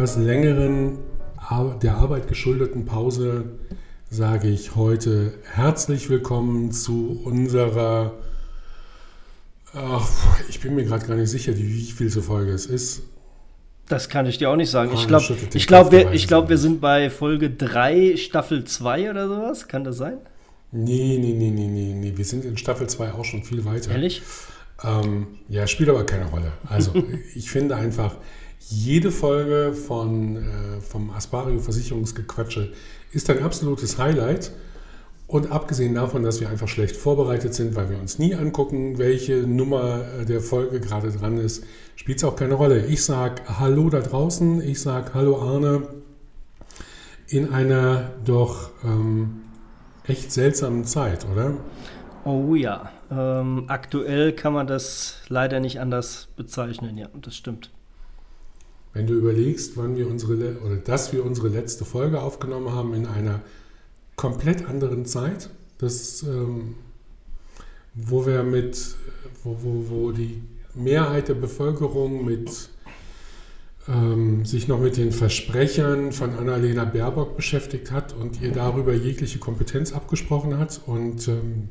Etwas längeren, der Arbeit geschuldeten Pause sage ich heute herzlich willkommen zu unserer, ach, ich bin mir gerade gar nicht sicher, wie viel zur Folge es ist. Das kann ich dir auch nicht sagen. Ah, ich glaube, ich glaub, wir, glaub, wir sind bei Folge 3, Staffel 2 oder sowas. Kann das sein? Nee, nee, nee, nee, nee, nee. Wir sind in Staffel 2 auch schon viel weiter. Ehrlich? Ähm, ja, spielt aber keine Rolle. Also, ich finde einfach, jede Folge von, äh, vom Aspario Versicherungsgequatsche ist ein absolutes Highlight. Und abgesehen davon, dass wir einfach schlecht vorbereitet sind, weil wir uns nie angucken, welche Nummer äh, der Folge gerade dran ist, spielt es auch keine Rolle. Ich sage Hallo da draußen, ich sage Hallo Arne in einer doch ähm, echt seltsamen Zeit, oder? Oh ja, ähm, aktuell kann man das leider nicht anders bezeichnen, ja, das stimmt. Wenn du überlegst, wann wir unsere oder dass wir unsere letzte Folge aufgenommen haben in einer komplett anderen Zeit, das, ähm, wo wir mit, wo, wo, wo die Mehrheit der Bevölkerung mit ähm, sich noch mit den Versprechern von Annalena Baerbock beschäftigt hat und ihr darüber jegliche Kompetenz abgesprochen hat und ähm,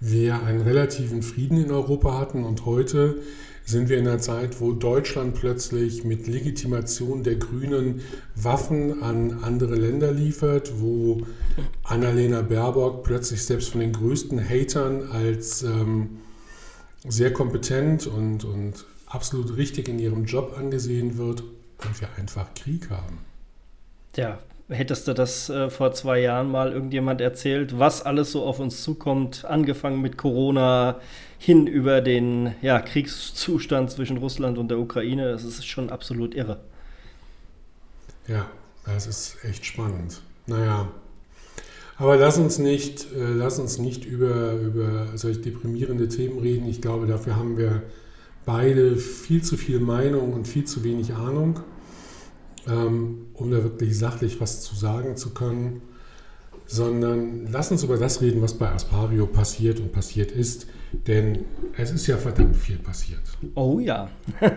wir einen relativen Frieden in Europa hatten und heute sind wir in einer Zeit, wo Deutschland plötzlich mit Legitimation der Grünen Waffen an andere Länder liefert, wo Annalena Baerbock plötzlich selbst von den größten Hatern als ähm, sehr kompetent und, und absolut richtig in ihrem Job angesehen wird und wir einfach Krieg haben. Ja, hättest du das äh, vor zwei Jahren mal irgendjemand erzählt, was alles so auf uns zukommt, angefangen mit Corona hin über den ja, Kriegszustand zwischen Russland und der Ukraine, das ist schon absolut irre. Ja, das ist echt spannend. Naja, aber lass uns nicht, äh, lass uns nicht über, über solche deprimierende Themen reden. Ich glaube, dafür haben wir beide viel zu viel Meinung und viel zu wenig Ahnung, ähm, um da wirklich sachlich was zu sagen zu können. Sondern lass uns über das reden, was bei Aspario passiert und passiert ist. Denn es ist ja verdammt viel passiert. Oh ja.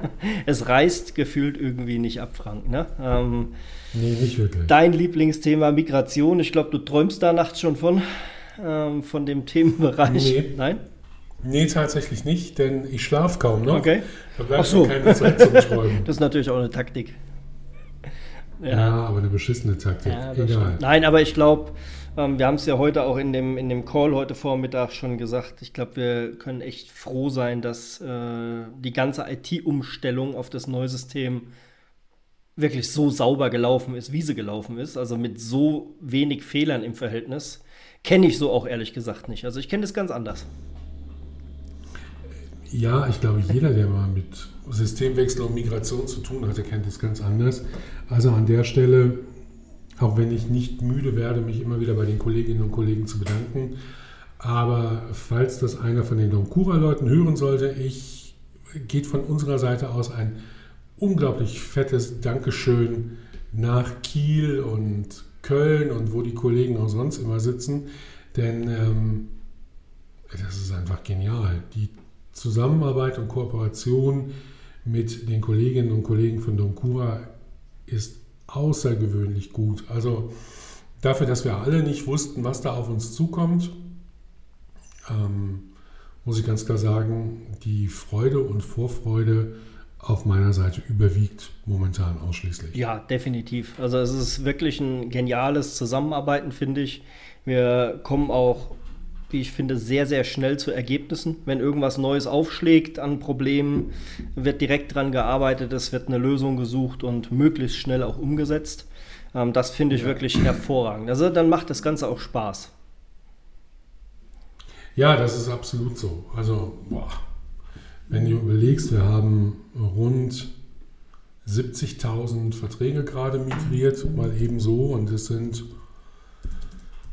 es reißt gefühlt irgendwie nicht ab, Frank. Ne? Ähm, Nee, nicht wirklich. Dein Lieblingsthema Migration. Ich glaube, du träumst da nachts schon von, ähm, von dem Themenbereich. Nee. Nein? Nee, tatsächlich nicht, denn ich schlafe kaum noch. Okay. Da bleibt Ach so. keine Zeit zum Träumen. Das ist natürlich auch eine Taktik. Ja, ja aber eine beschissene Taktik. Ja, Egal. Nein, aber ich glaube, ähm, wir haben es ja heute auch in dem, in dem Call heute Vormittag schon gesagt. Ich glaube, wir können echt froh sein, dass äh, die ganze IT-Umstellung auf das neue System wirklich so sauber gelaufen ist, wie sie gelaufen ist, also mit so wenig Fehlern im Verhältnis, kenne ich so auch ehrlich gesagt nicht. Also ich kenne das ganz anders. Ja, ich glaube, jeder, der mal mit Systemwechsel und Migration zu tun hatte, kennt das ganz anders. Also an der Stelle, auch wenn ich nicht müde werde, mich immer wieder bei den Kolleginnen und Kollegen zu bedanken, aber falls das einer von den Donkura-Leuten hören sollte, ich geht von unserer Seite aus ein unglaublich fettes Dankeschön nach Kiel und Köln und wo die Kollegen auch sonst immer sitzen. Denn ähm, das ist einfach genial. Die Zusammenarbeit und Kooperation mit den Kolleginnen und Kollegen von Doncura ist außergewöhnlich gut. Also dafür, dass wir alle nicht wussten, was da auf uns zukommt, ähm, muss ich ganz klar sagen, die Freude und Vorfreude auf meiner Seite überwiegt momentan ausschließlich. Ja, definitiv. Also es ist wirklich ein geniales Zusammenarbeiten, finde ich. Wir kommen auch, wie ich finde, sehr, sehr schnell zu Ergebnissen. Wenn irgendwas Neues aufschlägt an Problemen, wird direkt dran gearbeitet, es wird eine Lösung gesucht und möglichst schnell auch umgesetzt. Ähm, das finde ich ja. wirklich hervorragend. Also dann macht das Ganze auch Spaß. Ja, das ist absolut so. Also, boah wenn du überlegst, wir haben rund 70.000 Verträge gerade migriert, mal eben so, und es sind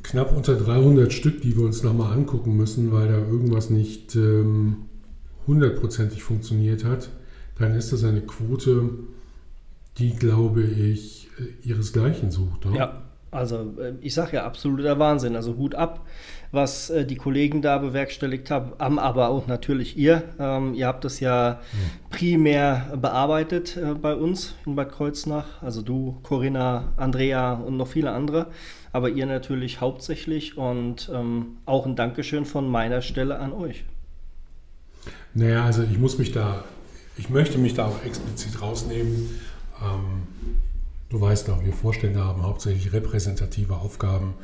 knapp unter 300 Stück, die wir uns nochmal angucken müssen, weil da irgendwas nicht ähm, hundertprozentig funktioniert hat, dann ist das eine Quote, die, glaube ich, ihresgleichen sucht. Oder? Ja, Also äh, ich sage ja absoluter Wahnsinn. Also Hut ab, was äh, die Kollegen da bewerkstelligt haben, aber auch natürlich ihr. Ähm, ihr habt das ja primär bearbeitet äh, bei uns in Bad Kreuznach. Also du, Corinna, Andrea und noch viele andere. Aber ihr natürlich hauptsächlich und ähm, auch ein Dankeschön von meiner Stelle an euch. Naja, also ich muss mich da, ich möchte mich da auch explizit rausnehmen. Ähm, du weißt doch, wir Vorstände haben hauptsächlich repräsentative Aufgaben.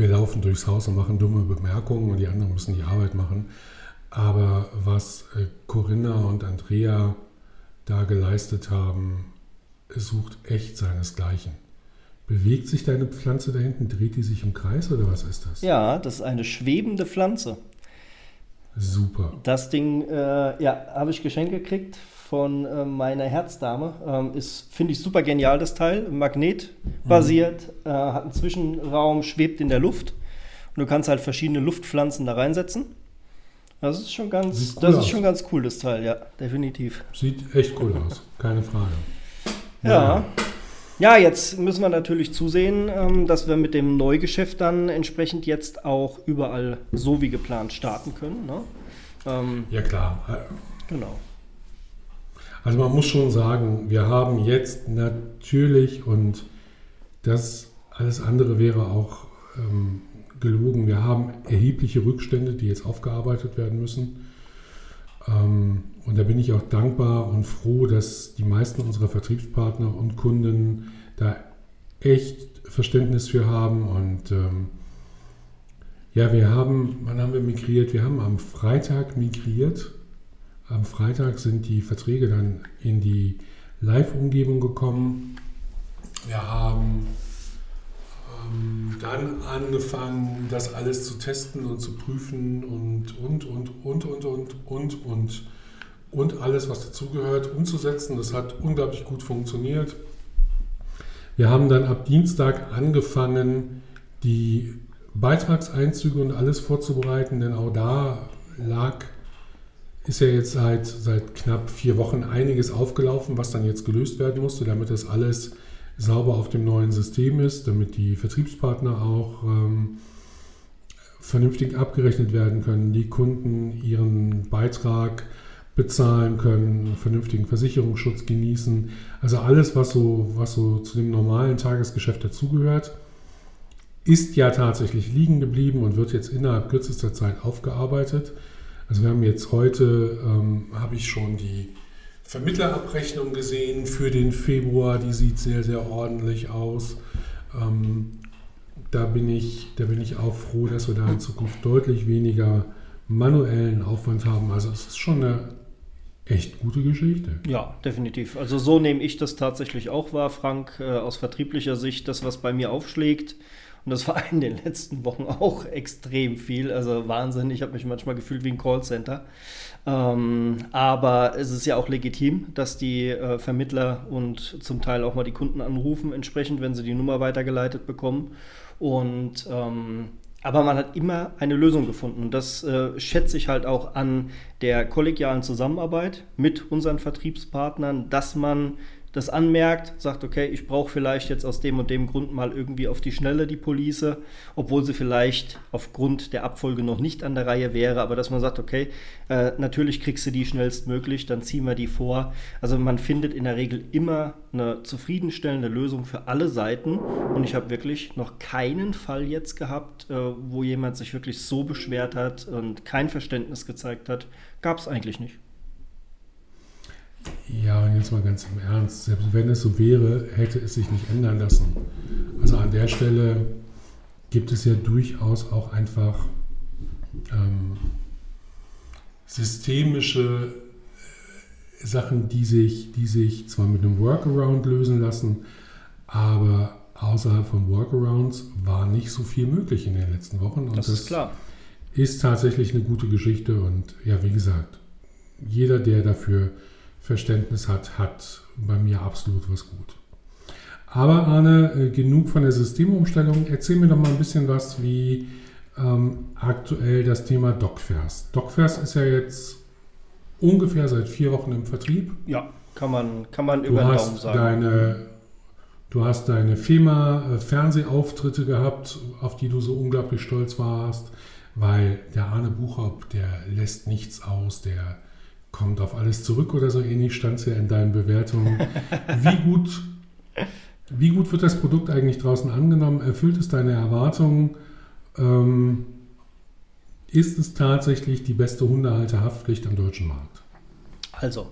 Wir laufen durchs Haus und machen dumme Bemerkungen und die anderen müssen die Arbeit machen. Aber was äh, Corinna und Andrea da geleistet haben, sucht echt seinesgleichen. Bewegt sich deine Pflanze da hinten? Dreht die sich im Kreis oder was ist das? Ja, das ist eine schwebende Pflanze. Super. Das Ding, äh, ja, habe ich geschenkt gekriegt von äh, meiner Herzdame. Ähm, ist, finde ich, super genial, das Teil. Magnetbasiert, mhm. äh, hat einen Zwischenraum, schwebt in der Luft. Und du kannst halt verschiedene Luftpflanzen da reinsetzen. Das ist schon ganz, cool das ist schon ganz cool, das Teil, ja, definitiv. Sieht echt cool aus, keine Frage. ja. ja. Ja, jetzt müssen wir natürlich zusehen, ähm, dass wir mit dem Neugeschäft dann entsprechend jetzt auch überall so wie geplant starten können. Ne? Ähm, ja, klar. Genau. Also man muss schon sagen, wir haben jetzt natürlich und das alles andere wäre auch ähm, gelogen. Wir haben erhebliche Rückstände, die jetzt aufgearbeitet werden müssen. Ähm, und da bin ich auch dankbar und froh, dass die meisten unserer Vertriebspartner und Kunden da echt Verständnis für haben. Und ähm, ja, wir haben, wann haben wir migriert? Wir haben am Freitag migriert. Am Freitag sind die Verträge dann in die Live-Umgebung gekommen. Wir haben ähm, dann angefangen, das alles zu testen und zu prüfen und, und, und, und, und, und, und, und, und alles, was dazugehört, umzusetzen. Das hat unglaublich gut funktioniert. Wir haben dann ab Dienstag angefangen, die Beitragseinzüge und alles vorzubereiten, denn auch da lag, ist ja jetzt seit, seit knapp vier Wochen einiges aufgelaufen, was dann jetzt gelöst werden musste, damit das alles sauber auf dem neuen System ist, damit die Vertriebspartner auch ähm, vernünftig abgerechnet werden können, die Kunden ihren Beitrag bezahlen können, vernünftigen Versicherungsschutz genießen. Also alles, was so, was so zu dem normalen Tagesgeschäft dazugehört, ist ja tatsächlich liegen geblieben und wird jetzt innerhalb kürzester Zeit aufgearbeitet. Also wir haben jetzt heute, ähm, habe ich schon die Vermittlerabrechnung gesehen für den Februar, die sieht sehr, sehr ordentlich aus. Ähm, da, bin ich, da bin ich auch froh, dass wir da in Zukunft deutlich weniger manuellen Aufwand haben. Also es ist schon eine echt gute Geschichte. Ja, definitiv. Also so nehme ich das tatsächlich auch wahr, Frank, äh, aus vertrieblicher Sicht, das, was bei mir aufschlägt. Und das war in den letzten Wochen auch extrem viel. Also Wahnsinn. Ich habe mich manchmal gefühlt wie ein Callcenter. Ähm, aber es ist ja auch legitim, dass die äh, Vermittler und zum Teil auch mal die Kunden anrufen, entsprechend, wenn sie die Nummer weitergeleitet bekommen. Und ähm, aber man hat immer eine Lösung gefunden. Und das äh, schätze ich halt auch an der kollegialen Zusammenarbeit mit unseren Vertriebspartnern, dass man das anmerkt, sagt, okay, ich brauche vielleicht jetzt aus dem und dem Grund mal irgendwie auf die Schnelle die Police, obwohl sie vielleicht aufgrund der Abfolge noch nicht an der Reihe wäre, aber dass man sagt, okay, äh, natürlich kriegst du die schnellstmöglich, dann ziehen wir die vor. Also man findet in der Regel immer eine zufriedenstellende Lösung für alle Seiten und ich habe wirklich noch keinen Fall jetzt gehabt, äh, wo jemand sich wirklich so beschwert hat und kein Verständnis gezeigt hat. Gab es eigentlich nicht. Ja, und jetzt mal ganz im Ernst, selbst wenn es so wäre, hätte es sich nicht ändern lassen. Also an der Stelle gibt es ja durchaus auch einfach ähm, systemische äh, Sachen, die sich, die sich zwar mit einem Workaround lösen lassen, aber außerhalb von Workarounds war nicht so viel möglich in den letzten Wochen. Und das ist klar. Ist tatsächlich eine gute Geschichte und ja, wie gesagt, jeder, der dafür Verständnis hat, hat bei mir absolut was gut. Aber Arne, äh, genug von der Systemumstellung. Erzähl mir doch mal ein bisschen was, wie ähm, aktuell das Thema DocFairs. DocFairs ist ja jetzt ungefähr seit vier Wochen im Vertrieb. Ja, kann man, kann man über den Daumen sagen. Deine, Du hast deine FEMA-Fernsehauftritte gehabt, auf die du so unglaublich stolz warst, weil der Arne Buchhoff, der lässt nichts aus, der kommt auf alles zurück oder so ähnlich, stand es ja in deinen Bewertungen. Wie gut, wie gut wird das Produkt eigentlich draußen angenommen? Erfüllt es deine Erwartungen? Ähm, ist es tatsächlich die beste Hundehalterhaftpflicht am deutschen Markt? Also,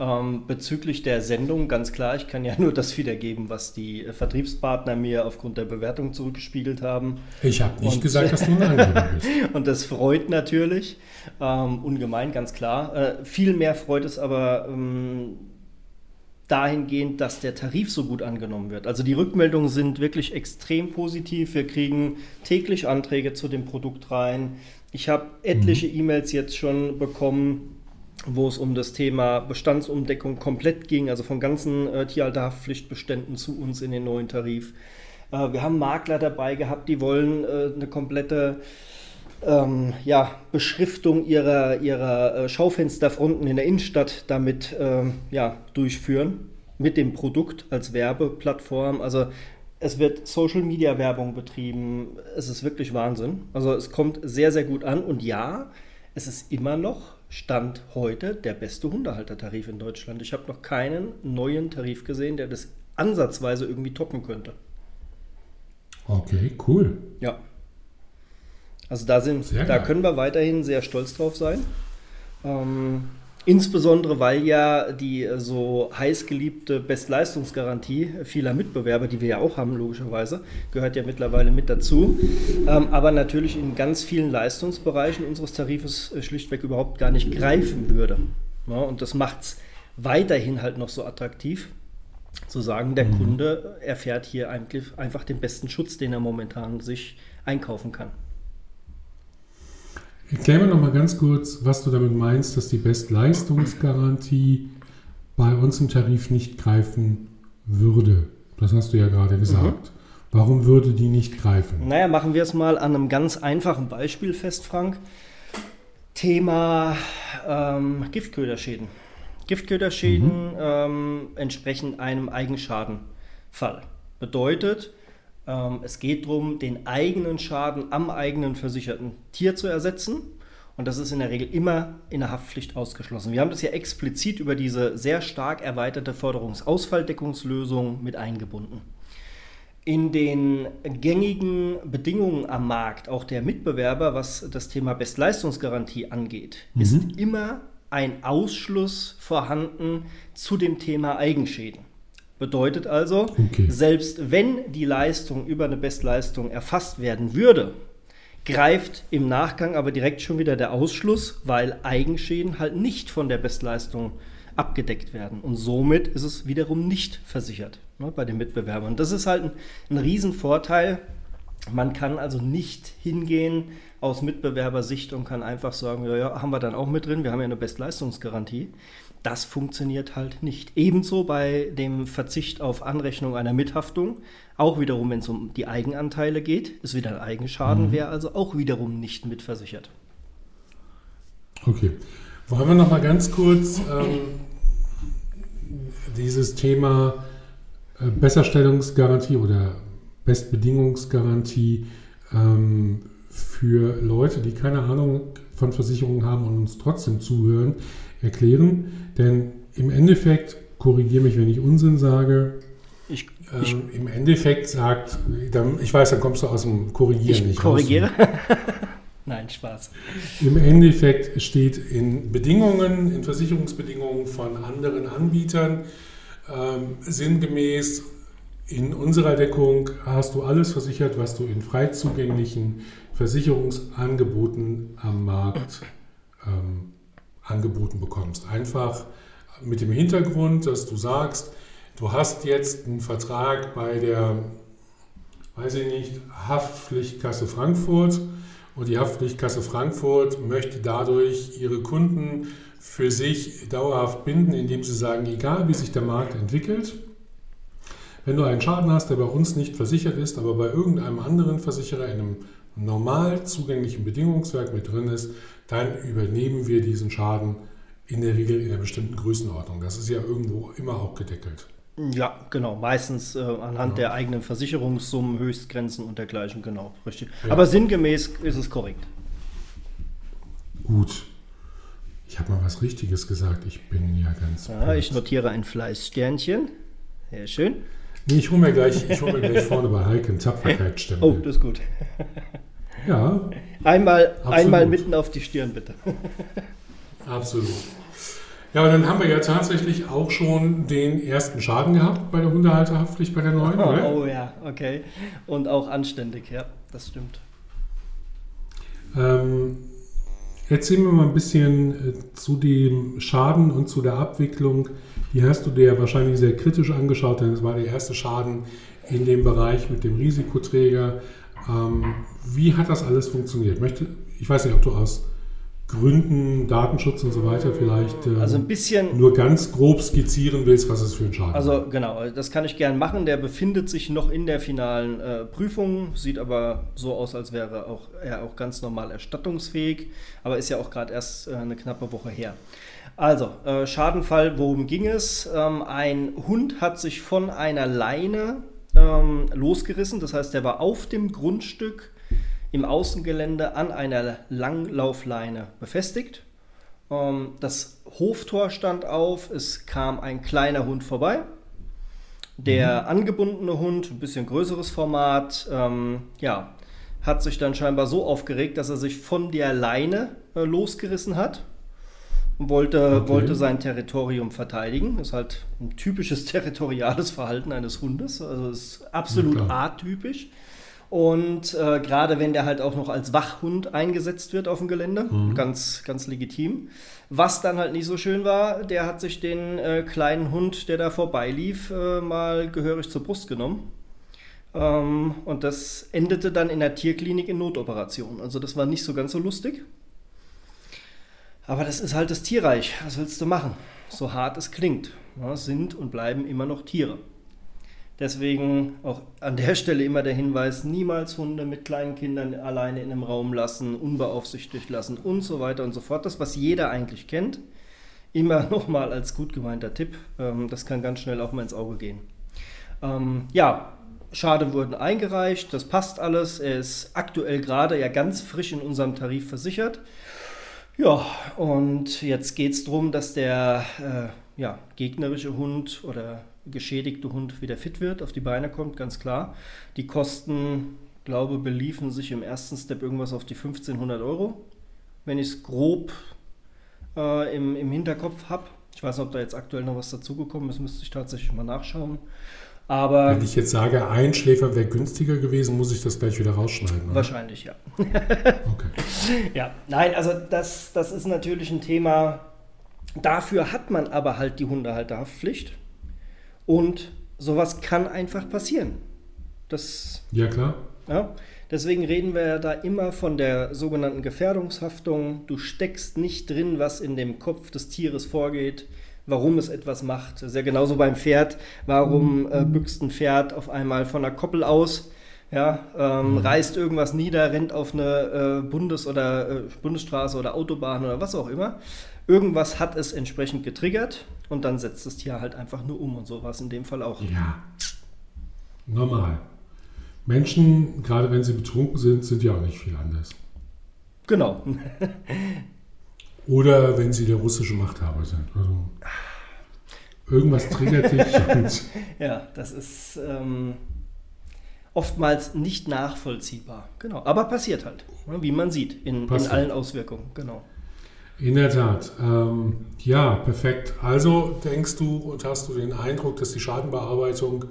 ähm, bezüglich der Sendung, ganz klar, ich kann ja nur das wiedergeben, was die äh, Vertriebspartner mir aufgrund der Bewertung zurückgespiegelt haben. Ich habe nicht und, gesagt, dass du ein Angeber bist. und das freut natürlich, ähm, ungemein, ganz klar. Äh, viel mehr freut es aber ähm, dahingehend, dass der Tarif so gut angenommen wird. Also die Rückmeldungen sind wirklich extrem positiv. Wir kriegen täglich Anträge zu dem Produkt rein. Ich habe etliche mhm. E-Mails jetzt schon bekommen, wo es um das Thema Bestandsumdeckung komplett ging, also von ganzen äh, Tierhalterhaftpflichtbeständen zu uns in den neuen Tarif. Äh, wir haben Makler dabei gehabt, die wollen äh, eine komplette ähm, ja, Beschriftung ihrer, ihrer äh, Schaufensterfronten in der Innenstadt damit ähm, ja, durchführen, mit dem Produkt als Werbeplattform. Also es wird Social Media Werbung betrieben. Es ist wirklich Wahnsinn. Also es kommt sehr, sehr gut an. Und ja, es ist immer noch Stand heute der beste Hundehaltertarif in Deutschland. Ich habe noch keinen neuen Tarif gesehen, der das ansatzweise irgendwie toppen könnte. Okay, cool. Ja. Also da sind, da können wir weiterhin sehr stolz drauf sein. Ähm, Insbesondere, weil ja die äh, so heiß geliebte Bestleistungsgarantie vieler Mitbewerber, die wir ja auch haben, logischerweise, gehört ja mittlerweile mit dazu, ähm, aber natürlich in ganz vielen Leistungsbereichen unseres Tarifes äh, schlichtweg überhaupt gar nicht greifen würde. Ja, und das macht es weiterhin halt noch so attraktiv, zu sagen, der mhm. Kunde erfährt hier eigentlich einfach den besten Schutz, den er momentan sich einkaufen kann. Erklär mir noch mal ganz kurz, was du damit meinst, dass die Bestleistungsgarantie bei uns im Tarif nicht greifen würde. Das hast du ja gerade gesagt. Mhm. Warum würde die nicht greifen? Naja, machen wir es mal an einem ganz einfachen Beispiel fest, Frank. Thema ähm, Giftköderschäden. Giftköderschäden mhm. ähm, entsprechen einem Eigenschadenfall. Bedeutet, es geht darum, den eigenen Schaden am eigenen versicherten Tier zu ersetzen. Und das ist in der Regel immer in der Haftpflicht ausgeschlossen. Wir haben das ja explizit über diese sehr stark erweiterte Forderungsausfalldeckungslösung mit eingebunden. In den gängigen Bedingungen am Markt, auch der Mitbewerber, was das Thema Bestleistungsgarantie angeht, mhm. ist immer ein Ausschluss vorhanden zu dem Thema Eigenschäden. Bedeutet also, okay. selbst wenn die Leistung über eine Bestleistung erfasst werden würde, greift im Nachgang aber direkt schon wieder der Ausschluss, weil Eigenschäden halt nicht von der Bestleistung abgedeckt werden. Und somit ist es wiederum nicht versichert ne, bei den Mitbewerbern. Das ist halt ein, ein Riesenvorteil. Man kann also nicht hingehen aus Mitbewerbersicht und kann einfach sagen, ja, ja, haben wir dann auch mit drin, wir haben ja eine Bestleistungsgarantie. Das funktioniert halt nicht. Ebenso bei dem Verzicht auf Anrechnung einer Mithaftung, auch wiederum, wenn es um die Eigenanteile geht, ist wieder ein Eigenschaden, mhm. wäre also auch wiederum nicht mitversichert. Okay. Wollen wir noch mal ganz kurz ähm, dieses Thema äh, Besserstellungsgarantie oder Bestbedingungsgarantie ähm, für Leute, die keine Ahnung von Versicherungen haben und uns trotzdem zuhören, erklären. Denn im Endeffekt, korrigiere mich, wenn ich Unsinn sage, ich, ich, ähm, im Endeffekt sagt, ich weiß, dann kommst du aus dem Korrigieren ich nicht korrigiere. Nein, Spaß. Im Endeffekt steht in Bedingungen, in Versicherungsbedingungen von anderen Anbietern, ähm, sinngemäß, in unserer Deckung hast du alles versichert, was du in frei zugänglichen Versicherungsangeboten am Markt ähm, angeboten bekommst. Einfach mit dem Hintergrund, dass du sagst, du hast jetzt einen Vertrag bei der, weiß ich nicht, Haftpflichtkasse Frankfurt und die Haftpflichtkasse Frankfurt möchte dadurch ihre Kunden für sich dauerhaft binden, indem sie sagen, egal wie sich der Markt entwickelt, wenn du einen Schaden hast, der bei uns nicht versichert ist, aber bei irgendeinem anderen Versicherer in einem normal zugänglichen Bedingungswerk mit drin ist, dann übernehmen wir diesen Schaden in der Regel in einer bestimmten Größenordnung. Das ist ja irgendwo immer auch gedeckelt. Ja, genau. Meistens äh, anhand ja. der eigenen Versicherungssummen, Höchstgrenzen und dergleichen, genau. Richtig. Ja. Aber sinngemäß ist es korrekt. Gut. Ich habe mal was Richtiges gesagt. Ich bin ja ganz. Ja, ich notiere ein Fleißsternchen. Sehr schön. Nee, ich hole mir, gleich, hol mir gleich vorne bei Heike einen Tapferkeitsstempel. Oh, das ist gut. Ja. Einmal, einmal mitten auf die Stirn, bitte. Absolut. Ja, aber dann haben wir ja tatsächlich auch schon den ersten Schaden gehabt bei der Hundehalterhaftpflicht bei der neuen, oh, oder? Oh ja, okay. Und auch anständig, ja, das stimmt. Ähm, erzähl mir mal ein bisschen äh, zu dem Schaden und zu der Abwicklung. Die hast du dir wahrscheinlich sehr kritisch angeschaut, denn es war der erste Schaden in dem Bereich mit dem Risikoträger. Ähm, wie hat das alles funktioniert? Möchte, ich weiß nicht, ob du aus Gründen, Datenschutz und so weiter vielleicht ähm, also ein bisschen, nur ganz grob skizzieren willst, was es für ein Schaden Also genau, das kann ich gern machen. Der befindet sich noch in der finalen äh, Prüfung, sieht aber so aus, als wäre auch, er auch ganz normal erstattungsfähig, aber ist ja auch gerade erst äh, eine knappe Woche her. Also, äh, Schadenfall, worum ging es? Ähm, ein Hund hat sich von einer Leine ähm, losgerissen, das heißt, der war auf dem Grundstück im Außengelände an einer Langlaufleine befestigt. Ähm, das Hoftor stand auf, es kam ein kleiner Hund vorbei. Der mhm. angebundene Hund, ein bisschen größeres Format, ähm, ja, hat sich dann scheinbar so aufgeregt, dass er sich von der Leine äh, losgerissen hat wollte, okay. wollte sein Territorium verteidigen. Das ist halt ein typisches territoriales Verhalten eines Hundes. Also ist absolut ja, atypisch. Und äh, gerade wenn der halt auch noch als Wachhund eingesetzt wird auf dem Gelände, mhm. ganz, ganz legitim. Was dann halt nicht so schön war, der hat sich den äh, kleinen Hund, der da vorbeilief, äh, mal gehörig zur Brust genommen. Ähm, und das endete dann in der Tierklinik in Notoperation. Also das war nicht so ganz so lustig. Aber das ist halt das Tierreich. Was willst du machen? So hart es klingt. Ja, sind und bleiben immer noch Tiere. Deswegen auch an der Stelle immer der Hinweis, niemals Hunde mit kleinen Kindern alleine in einem Raum lassen, unbeaufsichtigt lassen und so weiter und so fort. Das, was jeder eigentlich kennt, immer nochmal als gut gemeinter Tipp. Ähm, das kann ganz schnell auch mal ins Auge gehen. Ähm, ja, Schade wurden eingereicht, das passt alles. Er ist aktuell gerade ja ganz frisch in unserem Tarif versichert. Ja, und jetzt geht es darum, dass der äh, ja, gegnerische Hund oder geschädigte Hund wieder fit wird, auf die Beine kommt, ganz klar. Die Kosten, glaube beliefen sich im ersten Step irgendwas auf die 1500 Euro, wenn ich es grob äh, im, im Hinterkopf habe. Ich weiß nicht, ob da jetzt aktuell noch was dazugekommen ist, müsste ich tatsächlich mal nachschauen. Aber Wenn ich jetzt sage, ein Schläfer wäre günstiger gewesen, muss ich das gleich wieder rausschneiden. Oder? Wahrscheinlich, ja. okay. Ja, nein, also das, das ist natürlich ein Thema. Dafür hat man aber halt die Hundehalterhaftpflicht. Und sowas kann einfach passieren. Das, ja, klar. Ja, deswegen reden wir ja da immer von der sogenannten Gefährdungshaftung. Du steckst nicht drin, was in dem Kopf des Tieres vorgeht, warum es etwas macht. Das ist ja genauso beim Pferd. Warum äh, büchst ein Pferd auf einmal von der Koppel aus? Ja, ähm, mhm. reißt irgendwas nieder, rennt auf eine äh, Bundes- oder äh, Bundesstraße oder Autobahn oder was auch immer. Irgendwas hat es entsprechend getriggert und dann setzt das Tier halt einfach nur um und so war es in dem Fall auch. Ja, normal. Menschen, gerade wenn sie betrunken sind, sind ja auch nicht viel anders. Genau. Oder wenn sie der russische Machthaber sind. Also irgendwas triggert dich. Ja, das ist ähm, oftmals nicht nachvollziehbar. Genau. Aber passiert halt, ne, wie man sieht, in, in allen Auswirkungen. Genau. In der Tat. Ähm, ja, perfekt. Also denkst du und hast du den Eindruck, dass die Schadenbearbeitung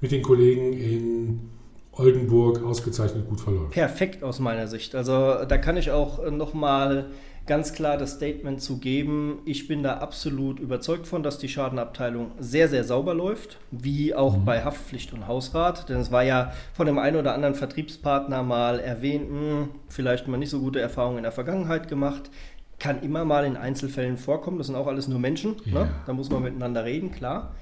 mit den Kollegen in Oldenburg ausgezeichnet gut verläuft? Perfekt aus meiner Sicht. Also da kann ich auch nochmal ganz klar das Statement zu geben. Ich bin da absolut überzeugt von, dass die Schadenabteilung sehr, sehr sauber läuft, wie auch mhm. bei Haftpflicht und Hausrat. Denn es war ja von dem einen oder anderen Vertriebspartner mal erwähnt, mh, hm, vielleicht mal nicht so gute Erfahrungen in der Vergangenheit gemacht kann immer mal in Einzelfällen vorkommen. Das sind auch alles nur Menschen. Ne? Ja. Ne? Da muss man miteinander reden, klar.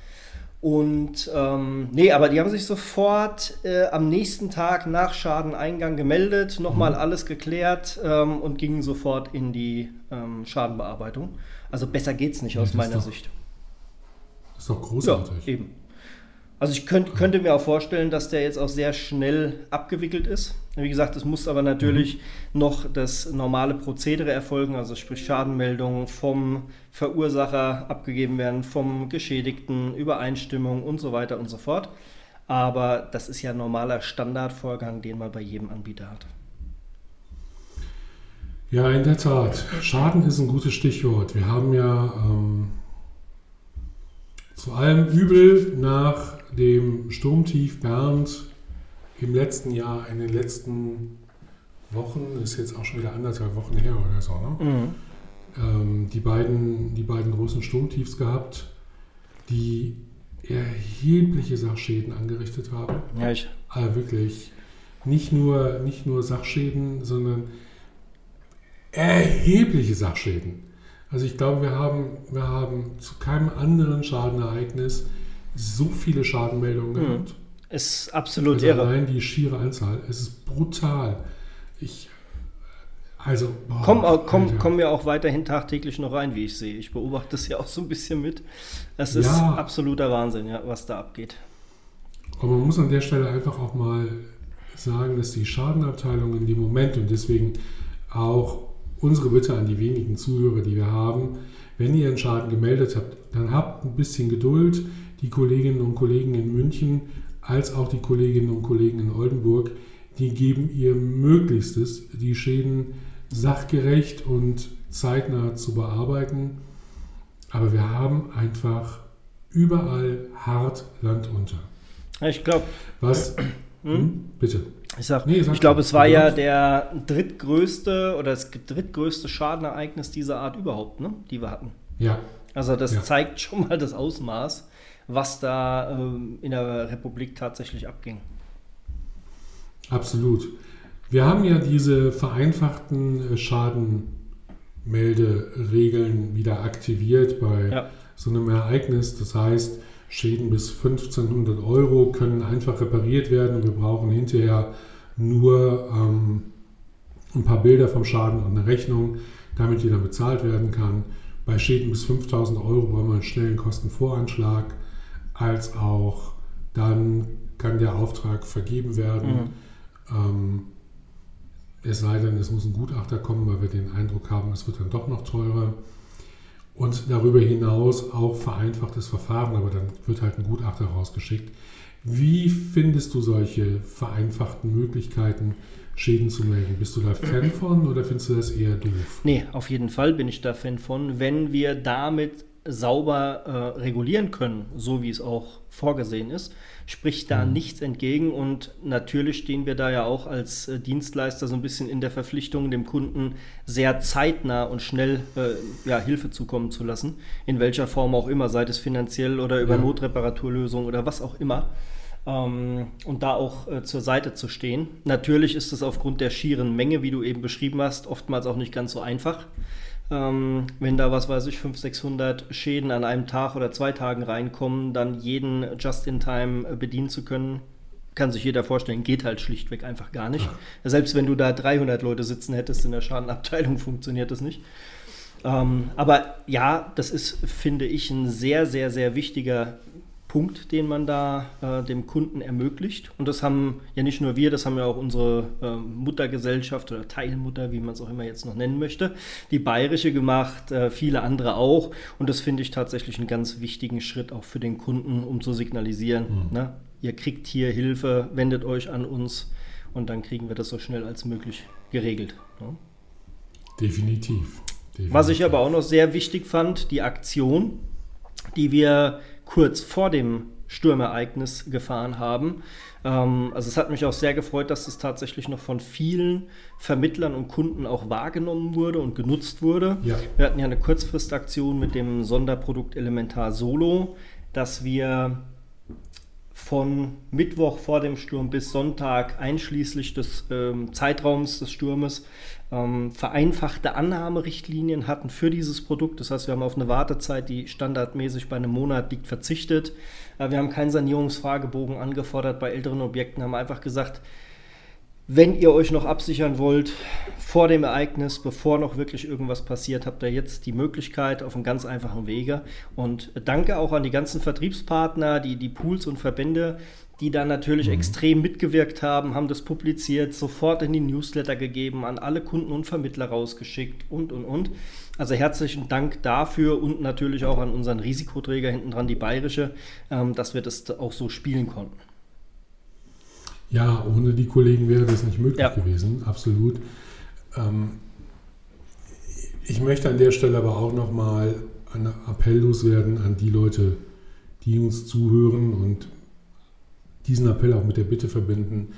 Und ähm, nee, aber die haben sich sofort äh, am nächsten Tag nach Schadeneingang gemeldet, nochmal mhm. alles geklärt ähm, und gingen sofort in die ähm, Schadenbearbeitung. Also besser geht es nicht ja, aus meiner doch, Sicht. Das ist doch großartig. Ja, eben. Also ich könnt, könnte mir auch vorstellen, dass der jetzt auch sehr schnell abgewickelt ist. Wie gesagt, es muss aber natürlich mhm. noch das normale Prozedere erfolgen, also sprich Schadenmeldungen vom Verursacher abgegeben werden, vom Geschädigten, Übereinstimmung und so weiter und so fort. Aber das ist ja ein normaler Standardvorgang, den man bei jedem Anbieter hat. Ja, in der Tat. Schaden ist ein gutes Stichwort. Wir haben ja ähm, zu allem Übel nach dem Sturmtief Bernd im letzten Jahr, in den letzten Wochen, ist jetzt auch schon wieder anderthalb Wochen her oder so, ne? Mhm. Ähm, die, beiden, die beiden großen Sturmtiefs gehabt, die erhebliche Sachschäden angerichtet haben. Ja, ich. Also wirklich nicht nur, nicht nur Sachschäden, sondern erhebliche Sachschäden. Also ich glaube, wir haben, wir haben zu keinem anderen Schadenereignis so viele Schadenmeldungen hm. gehabt. Ist absolut also irre. Allein die schiere Anzahl. Es ist brutal. Ich, also, boah, komm, komm, kommen wir auch weiterhin tagtäglich noch rein, wie ich sehe. Ich beobachte das ja auch so ein bisschen mit. Es ist ja, absoluter Wahnsinn, ja, was da abgeht. Aber man muss an der Stelle einfach auch mal sagen, dass die Schadenabteilung in dem Moment und deswegen auch unsere Bitte an die wenigen Zuhörer, die wir haben, wenn ihr einen Schaden gemeldet habt, dann habt ein bisschen Geduld die Kolleginnen und Kollegen in München als auch die Kolleginnen und Kollegen in Oldenburg, die geben ihr Möglichstes, die Schäden sachgerecht und zeitnah zu bearbeiten. Aber wir haben einfach überall hart Land unter. Ich glaube. Was? Hm? Hm? Bitte. Ich, nee, ich glaube, es war ja der drittgrößte oder das drittgrößte Schadenereignis dieser Art überhaupt, ne? die wir hatten. Ja. Also das ja. zeigt schon mal das Ausmaß was da ähm, in der Republik tatsächlich abging. Absolut. Wir haben ja diese vereinfachten äh, Schadenmelderegeln wieder aktiviert bei ja. so einem Ereignis. Das heißt, Schäden bis 1500 Euro können einfach repariert werden. Wir brauchen hinterher nur ähm, ein paar Bilder vom Schaden und eine Rechnung, damit wieder bezahlt werden kann. Bei Schäden bis 5000 Euro brauchen wir einen schnellen Kostenvoranschlag als auch dann kann der Auftrag vergeben werden. Mhm. Ähm, es sei denn, es muss ein Gutachter kommen, weil wir den Eindruck haben, es wird dann doch noch teurer. Und darüber hinaus auch vereinfachtes Verfahren, aber dann wird halt ein Gutachter rausgeschickt. Wie findest du solche vereinfachten Möglichkeiten, Schäden zu melden? Bist du da Fan von oder findest du das eher doof? Nee, auf jeden Fall bin ich da Fan von, wenn wir damit sauber äh, regulieren können, so wie es auch vorgesehen ist, spricht da mhm. nichts entgegen. Und natürlich stehen wir da ja auch als äh, Dienstleister so ein bisschen in der Verpflichtung, dem Kunden sehr zeitnah und schnell äh, ja, Hilfe zukommen zu lassen, in welcher Form auch immer, sei es finanziell oder über ja. Notreparaturlösungen oder was auch immer. Ähm, und da auch äh, zur Seite zu stehen. Natürlich ist es aufgrund der schieren Menge, wie du eben beschrieben hast, oftmals auch nicht ganz so einfach. Ähm, wenn da, was weiß ich, 500, 600 Schäden an einem Tag oder zwei Tagen reinkommen, dann jeden Just-in-Time äh, bedienen zu können, kann sich jeder vorstellen, geht halt schlichtweg einfach gar nicht. Selbst wenn du da 300 Leute sitzen hättest in der Schadenabteilung, funktioniert das nicht. Ähm, aber ja, das ist, finde ich, ein sehr, sehr, sehr wichtiger Punkt, den man da äh, dem Kunden ermöglicht. Und das haben ja nicht nur wir, das haben ja auch unsere äh, Muttergesellschaft oder Teilmutter, wie man es auch immer jetzt noch nennen möchte, die bayerische gemacht, äh, viele andere auch. Und das finde ich tatsächlich einen ganz wichtigen Schritt auch für den Kunden, um zu signalisieren, mhm. ne? ihr kriegt hier Hilfe, wendet euch an uns und dann kriegen wir das so schnell als möglich geregelt. Ne? Definitiv. Definitiv. Was ich aber auch noch sehr wichtig fand, die Aktion, die wir kurz vor dem Sturmereignis gefahren haben. Ähm, also es hat mich auch sehr gefreut, dass es tatsächlich noch von vielen Vermittlern und Kunden auch wahrgenommen wurde und genutzt wurde. Ja. Wir hatten ja eine Kurzfristaktion mit dem Sonderprodukt Elementar Solo, dass wir von Mittwoch vor dem Sturm bis Sonntag einschließlich des ähm, Zeitraums des Sturmes ähm, vereinfachte Annahmerichtlinien hatten für dieses Produkt. Das heißt, wir haben auf eine Wartezeit, die standardmäßig bei einem Monat liegt, verzichtet. Äh, wir haben keinen Sanierungsfragebogen angefordert bei älteren Objekten, haben einfach gesagt, wenn ihr euch noch absichern wollt vor dem Ereignis, bevor noch wirklich irgendwas passiert, habt ihr jetzt die Möglichkeit auf einem ganz einfachen Wege. Und danke auch an die ganzen Vertriebspartner, die, die Pools und Verbände, die da natürlich mhm. extrem mitgewirkt haben, haben das publiziert, sofort in die Newsletter gegeben, an alle Kunden und Vermittler rausgeschickt und, und, und. Also herzlichen Dank dafür und natürlich auch an unseren Risikoträger hinten dran, die Bayerische, ähm, dass wir das auch so spielen konnten. Ja, ohne die Kollegen wäre das nicht möglich ja. gewesen, absolut. Ähm, ich möchte an der Stelle aber auch nochmal einen Appell loswerden an die Leute, die uns zuhören und diesen Appell auch mit der Bitte verbinden,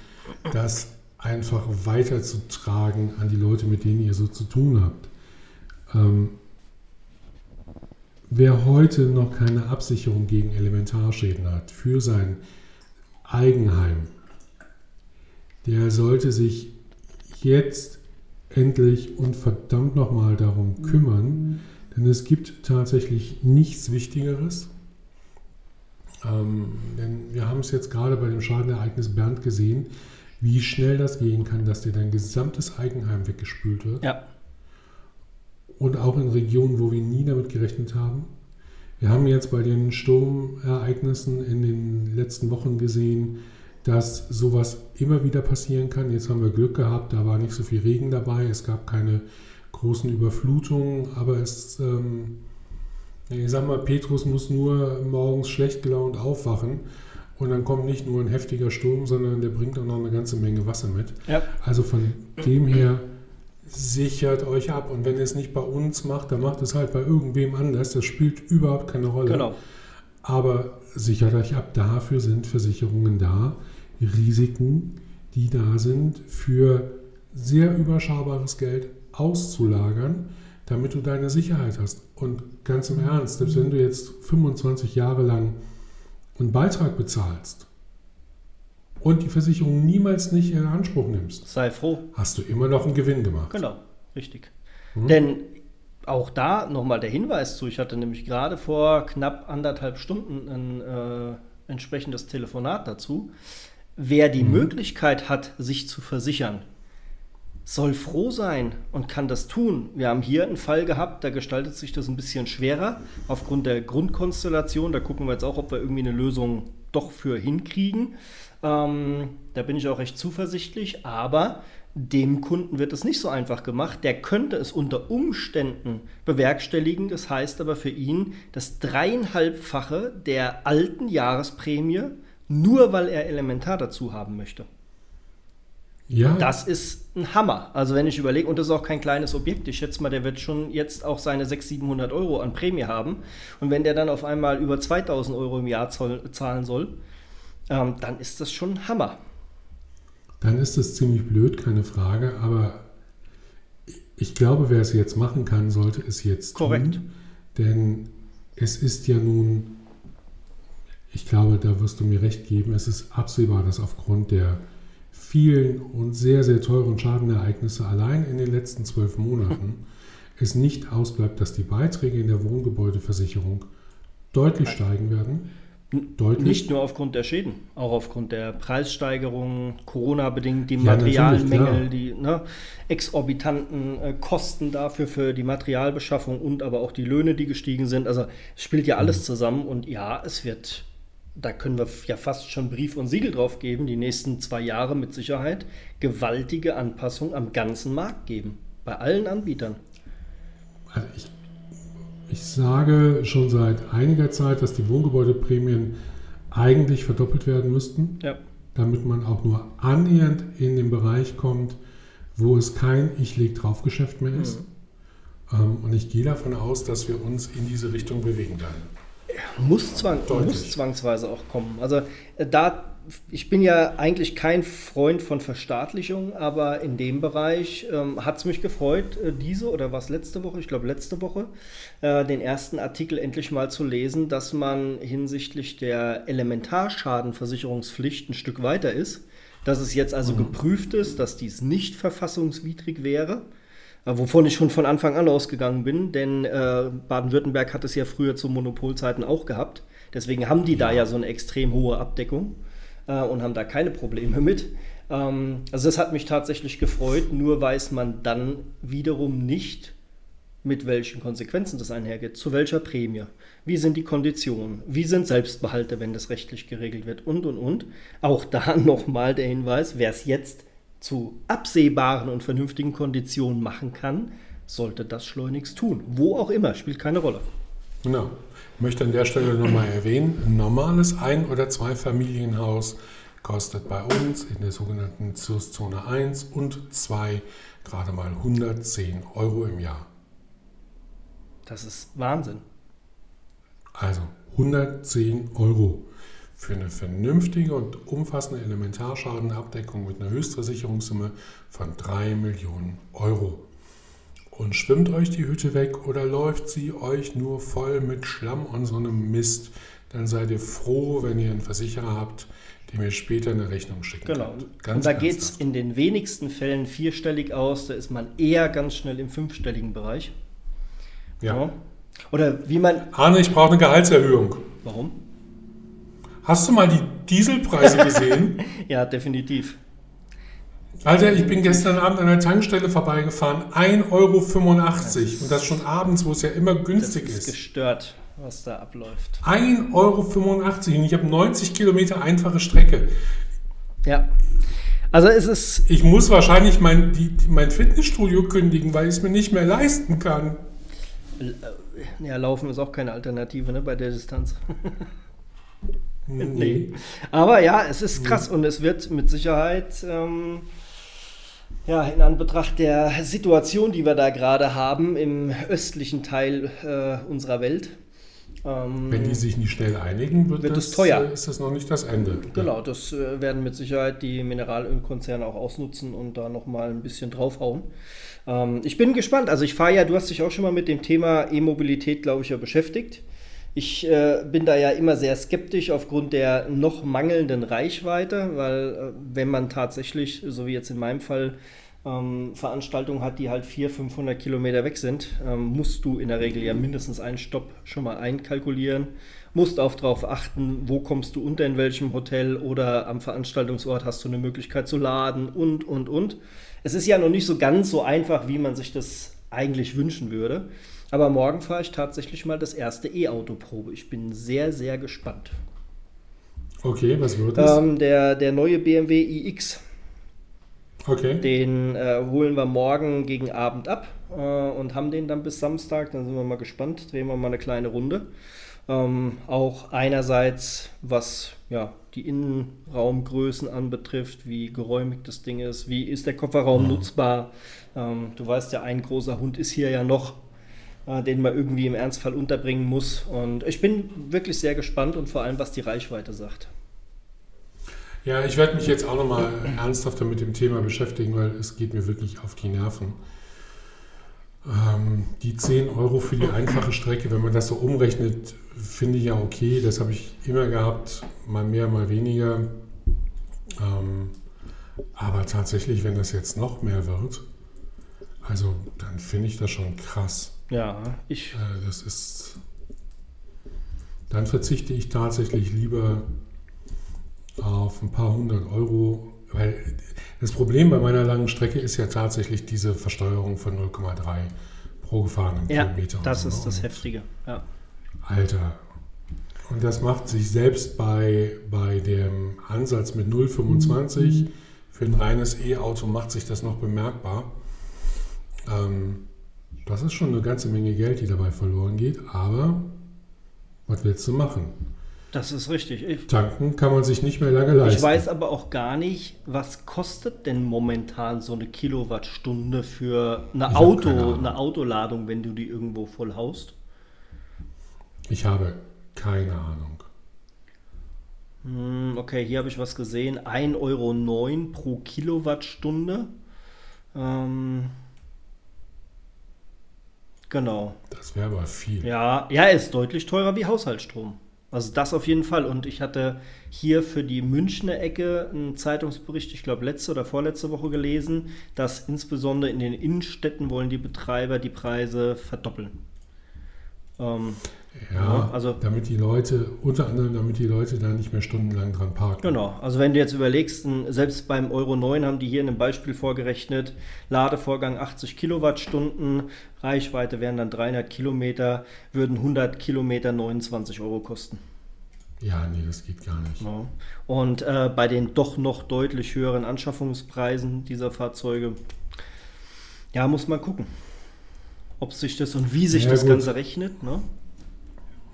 das einfach weiterzutragen an die Leute, mit denen ihr so zu tun habt. Ähm, wer heute noch keine Absicherung gegen Elementarschäden hat für sein Eigenheim, der sollte sich jetzt endlich und verdammt nochmal darum kümmern, denn es gibt tatsächlich nichts Wichtigeres ähm, denn wir haben es jetzt gerade bei dem Schadenereignis Bernd gesehen, wie schnell das gehen kann, dass dir dein gesamtes Eigenheim weggespült wird. Ja. Und auch in Regionen, wo wir nie damit gerechnet haben. Wir haben jetzt bei den Sturmereignissen in den letzten Wochen gesehen, dass sowas immer wieder passieren kann. Jetzt haben wir Glück gehabt, da war nicht so viel Regen dabei, es gab keine großen Überflutungen, aber es ähm, ich sag mal, Petrus muss nur morgens schlecht gelaunt aufwachen und dann kommt nicht nur ein heftiger Sturm, sondern der bringt auch noch eine ganze Menge Wasser mit. Ja. Also von dem her sichert euch ab. Und wenn ihr es nicht bei uns macht, dann macht es halt bei irgendwem anders. Das spielt überhaupt keine Rolle. Genau. Aber sichert euch ab. Dafür sind Versicherungen da. Risiken, die da sind, für sehr überschaubares Geld auszulagern damit du deine Sicherheit hast. Und ganz im Ernst, selbst wenn du jetzt 25 Jahre lang einen Beitrag bezahlst und die Versicherung niemals nicht in Anspruch nimmst, sei froh. Hast du immer noch einen Gewinn gemacht. Genau, richtig. Hm? Denn auch da nochmal der Hinweis zu, ich hatte nämlich gerade vor knapp anderthalb Stunden ein äh, entsprechendes Telefonat dazu. Wer die hm. Möglichkeit hat, sich zu versichern, soll froh sein und kann das tun. Wir haben hier einen Fall gehabt, da gestaltet sich das ein bisschen schwerer aufgrund der Grundkonstellation. Da gucken wir jetzt auch, ob wir irgendwie eine Lösung doch für hinkriegen. Ähm, da bin ich auch recht zuversichtlich, aber dem Kunden wird es nicht so einfach gemacht. Der könnte es unter Umständen bewerkstelligen. Das heißt aber für ihn das dreieinhalbfache der alten Jahresprämie, nur weil er Elementar dazu haben möchte. Ja. Das ist ein Hammer. Also wenn ich überlege, und das ist auch kein kleines Objekt, ich schätze mal, der wird schon jetzt auch seine 600, 700 Euro an Prämie haben. Und wenn der dann auf einmal über 2000 Euro im Jahr zahlen soll, ähm, dann ist das schon ein Hammer. Dann ist das ziemlich blöd, keine Frage. Aber ich glaube, wer es jetzt machen kann, sollte es jetzt Korrekt. tun. Denn es ist ja nun, ich glaube, da wirst du mir recht geben, es ist absehbar, dass aufgrund der vielen und sehr, sehr teuren Schadenereignisse allein in den letzten zwölf Monaten es nicht ausbleibt, dass die Beiträge in der Wohngebäudeversicherung deutlich steigen werden. Deutlich. Nicht nur aufgrund der Schäden, auch aufgrund der Preissteigerungen, Corona-bedingt, die ja, Materialmängel, die ne, exorbitanten äh, Kosten dafür für die Materialbeschaffung und aber auch die Löhne, die gestiegen sind. Also es spielt ja alles mhm. zusammen und ja, es wird da können wir ja fast schon Brief und Siegel drauf geben, die nächsten zwei Jahre mit Sicherheit gewaltige Anpassungen am ganzen Markt geben. Bei allen Anbietern. Also ich, ich sage schon seit einiger Zeit, dass die Wohngebäudeprämien eigentlich verdoppelt werden müssten, ja. damit man auch nur annähernd in den Bereich kommt, wo es kein Ich leg drauf Geschäft mehr ist. Mhm. Ähm, und ich gehe davon aus, dass wir uns in diese Richtung bewegen werden. Muss, zwang, muss zwangsweise auch kommen. Also äh, da, ich bin ja eigentlich kein Freund von Verstaatlichung, aber in dem Bereich ähm, hat es mich gefreut, äh, diese oder was letzte Woche, ich glaube letzte Woche, äh, den ersten Artikel endlich mal zu lesen, dass man hinsichtlich der Elementarschadenversicherungspflicht ein Stück weiter ist. Dass es jetzt also mhm. geprüft ist, dass dies nicht verfassungswidrig wäre. Äh, wovon ich schon von Anfang an ausgegangen bin, denn äh, Baden-Württemberg hat es ja früher zu Monopolzeiten auch gehabt. Deswegen haben die ja. da ja so eine extrem hohe Abdeckung. äh, und haben da keine Probleme mit. Ähm, also das hat mich tatsächlich gefreut, nur weiß man dann wiederum nicht, mit welchen Konsequenzen das einhergeht, zu welcher Prämie, wie sind die Konditionen, wie sind Selbstbehalte, wenn das rechtlich geregelt wird und, und, und. Auch da nochmal der Hinweis, wer es jetzt zu absehbaren und vernünftigen Konditionen machen kann, sollte das schleunigst tun. Wo auch immer, spielt keine Rolle. Genau. Ich möchte an der Stelle nochmal erwähnen, ein normales Ein- oder Zweifamilienhaus kostet bei uns in der sogenannten ZUS-Zone 1 und 2 gerade mal 110 Euro im Jahr. Das ist Wahnsinn. Also 110 Euro für eine vernünftige und umfassende Elementarschadenabdeckung mit einer Höchstversicherungssumme von 3 Millionen Euro. Und schwimmt euch die Hütte weg oder läuft sie euch nur voll mit Schlamm und so einem Mist, dann seid ihr froh, wenn ihr einen Versicherer habt, der mir später eine Rechnung schickt. Genau. Ganz und da geht es in den wenigsten Fällen vierstellig aus, da ist man eher ganz schnell im fünfstelligen Bereich. Ja. ja. Oder wie man. Arne, ich brauche eine Gehaltserhöhung. Warum? Hast du mal die Dieselpreise gesehen? ja, definitiv. Alter, ich bin gestern Abend an der Tankstelle vorbeigefahren. 1,85 Euro. und das schon abends, wo es ja immer günstig ist. Das ist gestört, was da abläuft. 1,85 Euro. Und ich habe 90 Kilometer einfache Strecke. Ja. Also es ist. Ich muss wahrscheinlich mein, die, mein Fitnessstudio kündigen, weil ich es mir nicht mehr leisten kann. Äh, ja, Laufen ist auch keine Alternative ne, bei der Distanz. nee. Aber ja, es ist krass und es wird mit Sicherheit. Ähm, ja, in Anbetracht der Situation, die wir da gerade haben im östlichen Teil äh, unserer Welt. Ähm, Wenn die sich nicht schnell einigen, wird, wird das, teuer. Äh, ist das noch nicht das Ende. Genau, das äh, werden mit Sicherheit die Mineralölkonzerne auch ausnutzen und da nochmal ein bisschen draufhauen. Ähm, ich bin gespannt. Also ich fahre ja, du hast dich auch schon mal mit dem Thema E-Mobilität, glaube ich, ja beschäftigt. Ich äh, bin da ja immer sehr skeptisch aufgrund der noch mangelnden Reichweite, weil äh, wenn man tatsächlich, so wie jetzt in meinem Fall, ähm, Veranstaltungen hat, die halt 400, 500 Kilometer weg sind, ähm, musst du in der Regel ja mindestens einen Stopp schon mal einkalkulieren, musst auch darauf achten, wo kommst du unter in welchem Hotel oder am Veranstaltungsort hast du eine Möglichkeit zu laden und, und, und. Es ist ja noch nicht so ganz so einfach, wie man sich das eigentlich wünschen würde. Aber morgen fahre ich tatsächlich mal das erste E-Auto-Probe. Ich bin sehr, sehr gespannt. Okay, was wird das? Ähm, der, der neue BMW iX. Okay. Den äh, holen wir morgen gegen Abend ab äh, und haben den dann bis Samstag. Dann sind wir mal gespannt. Drehen wir mal eine kleine Runde. Ähm, auch einerseits, was ja, die Innenraumgrößen anbetrifft, wie geräumig das Ding ist, wie ist der Kofferraum mhm. nutzbar. Ähm, du weißt ja, ein großer Hund ist hier ja noch äh, den man irgendwie im Ernstfall unterbringen muss. Und ich bin wirklich sehr gespannt und vor allem, was die Reichweite sagt. Ja, ich werde mich jetzt auch nochmal ernsthafter mit dem Thema beschäftigen, weil es geht mir wirklich auf die Nerven. Ähm, die 10 Euro für die einfache Strecke, wenn man das so umrechnet, finde ich ja okay. Das habe ich immer gehabt, mal mehr, mal weniger. Ähm, aber tatsächlich, wenn das jetzt noch mehr wird, also dann finde ich das schon krass. Ja, ich. Äh, das ist. Dann verzichte ich tatsächlich lieber auf ein paar hundert Euro, weil das Problem bei meiner langen Strecke ist ja tatsächlich diese Versteuerung von 0,3 pro gefahrenen ja, Kilometer. Das ist das Heftige, ja. Alter. Und das macht sich selbst bei, bei dem Ansatz mit 0,25 mhm. für ein reines E-Auto macht sich das noch bemerkbar. Ähm, das ist schon eine ganze Menge Geld, die dabei verloren geht, aber was willst du machen? Das ist richtig. Ich, Tanken kann man sich nicht mehr lange leisten. Ich weiß aber auch gar nicht, was kostet denn momentan so eine Kilowattstunde für eine, Auto, eine Autoladung, wenn du die irgendwo voll haust? Ich habe keine Ahnung. Hm, okay, hier habe ich was gesehen. 1,09 Euro pro Kilowattstunde. Ähm, Genau. Das wäre aber viel. Ja, ja, ist deutlich teurer wie Haushaltsstrom. Also das auf jeden Fall. Und ich hatte hier für die Münchner Ecke einen Zeitungsbericht, ich glaube letzte oder vorletzte Woche gelesen, dass insbesondere in den Innenstädten wollen die Betreiber die Preise verdoppeln. Ähm, Ja, Ja, also- damit die Leute, unter anderem, damit die Leute da nicht mehr stundenlang dran parken. Genau, also wenn du jetzt überlegst, selbst beim Euro 9 haben die hier in einem Beispiel vorgerechnet, Ladevorgang 80 Kilowattstunden, Reichweite wären dann 300 Kilometer, würden 100 Kilometer 29 Euro kosten. Ja, nee, das geht gar nicht. Ja. Und äh, bei den doch noch deutlich höheren Anschaffungspreisen dieser Fahrzeuge, ja, muss man gucken, ob sich das und wie sich Ja, das gut. Ganze rechnet. Ne?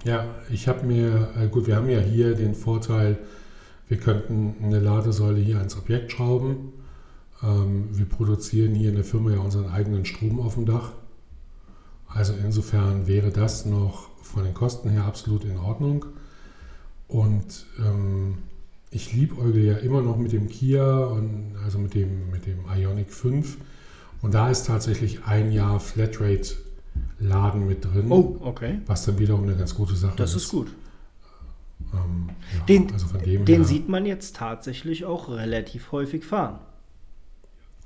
Ja, ich habe mir, äh, gut, wir haben ja hier den Vorteil, wir könnten eine Ladesäule hier ans Objekt schrauben. Ähm, wir produzieren hier in der Firma ja unseren eigenen Strom auf dem Dach. Also insofern wäre das noch von den Kosten her absolut in Ordnung. Und ähm, ich liebäugle ja immer noch mit dem Kia und also mit dem, mit dem Ionic 5. Und da ist tatsächlich ein Jahr Flatrate Laden mit drin. Oh, okay. Was dann wiederum eine ganz gute Sache Das ist. ist gut. Ähm, ja, Den, also von dem den sieht man jetzt tatsächlich auch relativ häufig fahren.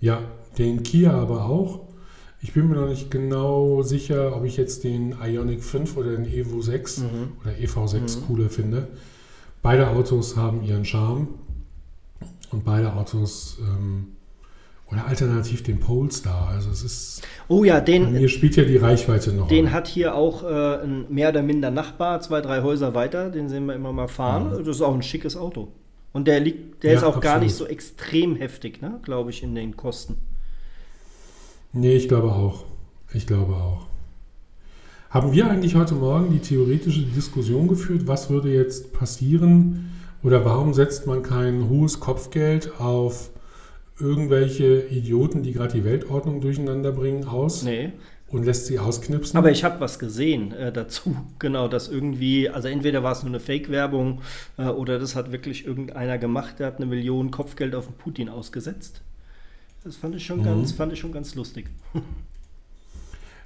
Ja, den Kia aber auch. Ich bin mir noch nicht genau sicher, ob ich jetzt den Ionic 5 oder den Evo 6 Mhm. oder EV6 cooler finde. Beide Autos haben ihren Charme und beide Autos ähm, oder alternativ den Polestar. Also es ist, Oh ja, den, mir spielt ja die Reichweite noch. den hat hier auch äh, ein mehr oder minder Nachbar, zwei, drei Häuser weiter, den sehen wir immer mal fahren. Das ist auch ein schickes Auto. Und der liegt, der Ja, ist auch gar absolut. nicht so extrem heftig, ne, glaube ich, in den Kosten. Nee, ich glaube auch. Ich glaube auch. Haben wir eigentlich heute Morgen die theoretische Diskussion geführt, was würde jetzt passieren oder warum setzt man kein hohes Kopfgeld auf irgendwelche Idioten, die gerade die Weltordnung durcheinander bringen, aus Nee. und lässt sie ausknipsen? Aber ich habe was gesehen äh, dazu, genau, dass irgendwie, also entweder war es nur eine Fake-Werbung äh, oder das hat wirklich irgendeiner gemacht, der hat eine Million Kopfgeld auf den Putin ausgesetzt. Das fand ich schon, Mhm. ganz, fand ich schon ganz lustig.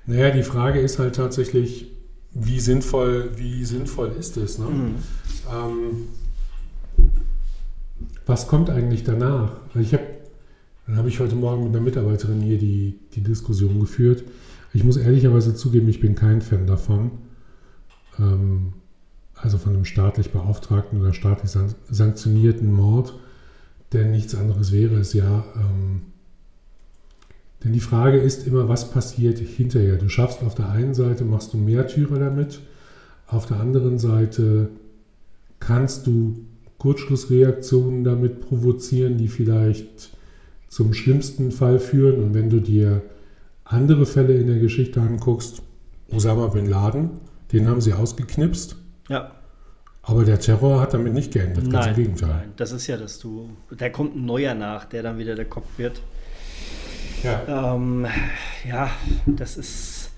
Naja, die Frage ist halt tatsächlich, wie sinnvoll, wie sinnvoll ist es? Ne? Mhm. Ähm, was kommt eigentlich danach? Also ich habe, dann habe ich heute Morgen mit einer Mitarbeiterin hier die, die Diskussion geführt. Ich muss ehrlicherweise zugeben, ich bin kein Fan davon. Ähm, also von einem staatlich beauftragten oder staatlich san sanktionierten Mord, denn nichts anderes wäre es ja. Ähm, denn die Frage ist immer, was passiert hinterher? Du schaffst auf der einen Seite, machst du Märtyrer damit, auf der anderen Seite kannst du Kurzschlussreaktionen damit provozieren, die vielleicht zum schlimmsten Fall führen. Und wenn du dir andere Fälle in der Geschichte anguckst, Osama bin Laden, den haben sie ausgeknipst, Ja, aber der Terror hat damit nicht geendet, ganz nein, im Gegenteil. nein, das ist ja, dass du, da kommt ein neuer nach, der dann wieder der Kopf wird. Ja. Ähm, ja, das ist.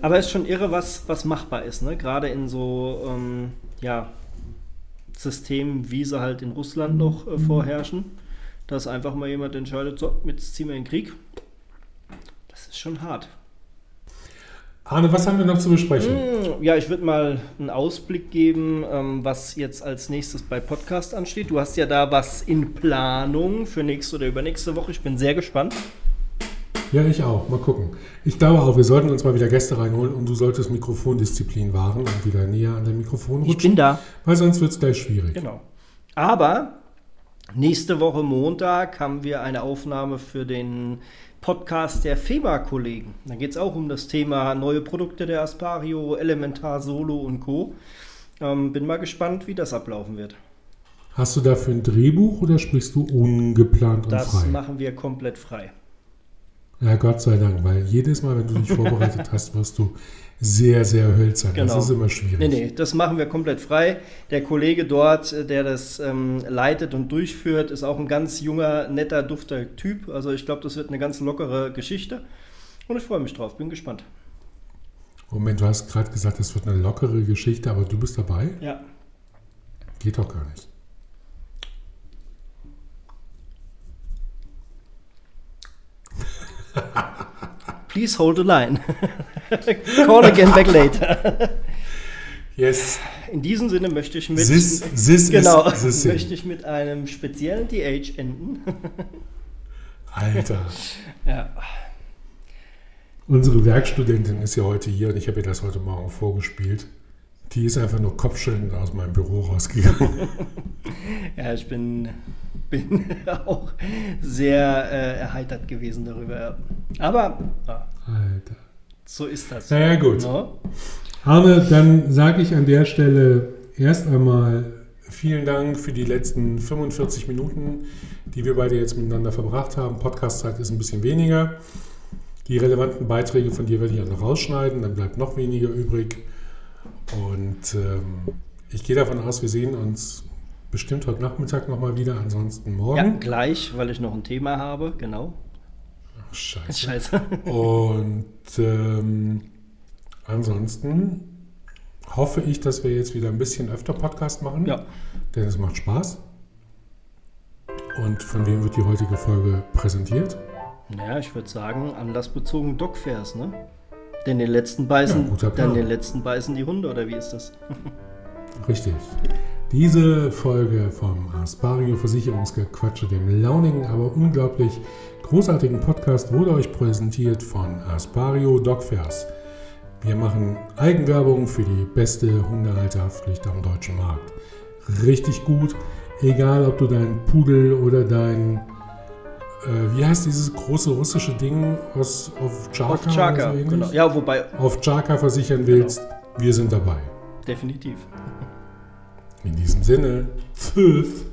Aber es ist schon irre, was, was machbar ist, ne? Gerade in so ähm, ja, Systemen, wie sie halt in Russland noch äh, vorherrschen, dass einfach mal jemand entscheidet, so, jetzt ziehen wir in den Krieg. Das ist schon hart. Arne, was haben wir noch zu besprechen? Hm, Ja, ich würde mal einen Ausblick geben, ähm, was jetzt als nächstes bei Podcast ansteht. Du hast ja da was in Planung für nächste oder übernächste Woche. Ich bin sehr gespannt. Ja, ich auch. Mal gucken. Ich glaube auch, wir sollten uns mal wieder Gäste reinholen und du solltest Mikrofondisziplin wahren und wieder näher an dein Mikrofon Ich rutschen, bin da. weil sonst wird es gleich schwierig. Genau. Aber nächste Woche Montag haben wir eine Aufnahme für den Podcast der FEMA-Kollegen. Da geht es auch um das Thema neue Produkte der Aspario, Elementar, Solo und Co. Ähm, bin mal gespannt, wie das ablaufen wird. Hast du dafür ein Drehbuch oder sprichst du ungeplant und Das frei? machen wir komplett frei. Ja, Gott sei Dank, weil jedes Mal, wenn du dich vorbereitet hast, wirst du sehr, sehr hölzern. Genau. Das ist immer schwierig. Nee, nee, das machen wir komplett frei. Der Kollege dort, äh, der das ähm, leitet und durchführt, ist auch ein ganz junger, netter, dufter Typ. Also ich glaube, das wird eine ganz lockere Geschichte. Und ich freue mich drauf, bin gespannt. Moment, du hast gerade gesagt, das wird eine lockere Geschichte, aber du bist dabei? Ja. Geht doch gar nicht. Please hold the line. Call again back later. Yes. In diesem Sinne möchte ich mit This, this genau, is möchte ich mit einem speziellen DH enden. Alter. ja. Unsere Werkstudentin ist ja heute hier und ich habe ihr das heute Morgen vorgespielt. Die ist einfach nur kopfschüttelnd aus meinem Büro rausgegangen. ja, ich bin, bin auch sehr äh, erheitert gewesen darüber. Aber ja, Alter. so ist das. Naja, gut. No? Arne, dann sage ich an der Stelle erst einmal vielen Dank für die letzten 45 Minuten, die wir beide jetzt miteinander verbracht haben. Podcastzeit ist ein bisschen weniger. Die relevanten Beiträge von dir werde ich auch noch rausschneiden, dann bleibt noch weniger übrig. Und ähm, ich gehe davon aus, wir sehen uns bestimmt heute Nachmittag nochmal wieder, ansonsten morgen. Ja, gleich, weil ich noch ein Thema habe, genau. Ach, scheiße. Scheiße. Und ähm, ansonsten hoffe ich, dass wir jetzt wieder ein bisschen öfter Podcast machen. Ja. Denn es macht Spaß. Und von wem wird die heutige Folge präsentiert? Naja, ich würde sagen, anlassbezogen Dogfairs, ne? Denn den letzten beißen, Ja, denn den letzten beißen die Hunde, oder wie ist das? Richtig. Diese Folge vom Aspario Versicherungsgequatsche, dem launigen, aber unglaublich großartigen Podcast, wurde euch präsentiert von Aspario Dogfairs. Wir machen Eigenwerbung für die beste Hundehalterhaftpflicht am deutschen Markt. Richtig gut, egal ob du deinen Pudel oder dein, äh, wie heißt dieses große russische Ding aus auf Chaka, Auf oder so genau. Ja, wobei, auf Chaka versichern willst, wir sind dabei. definitiv. In diesem Sinne, tschüss.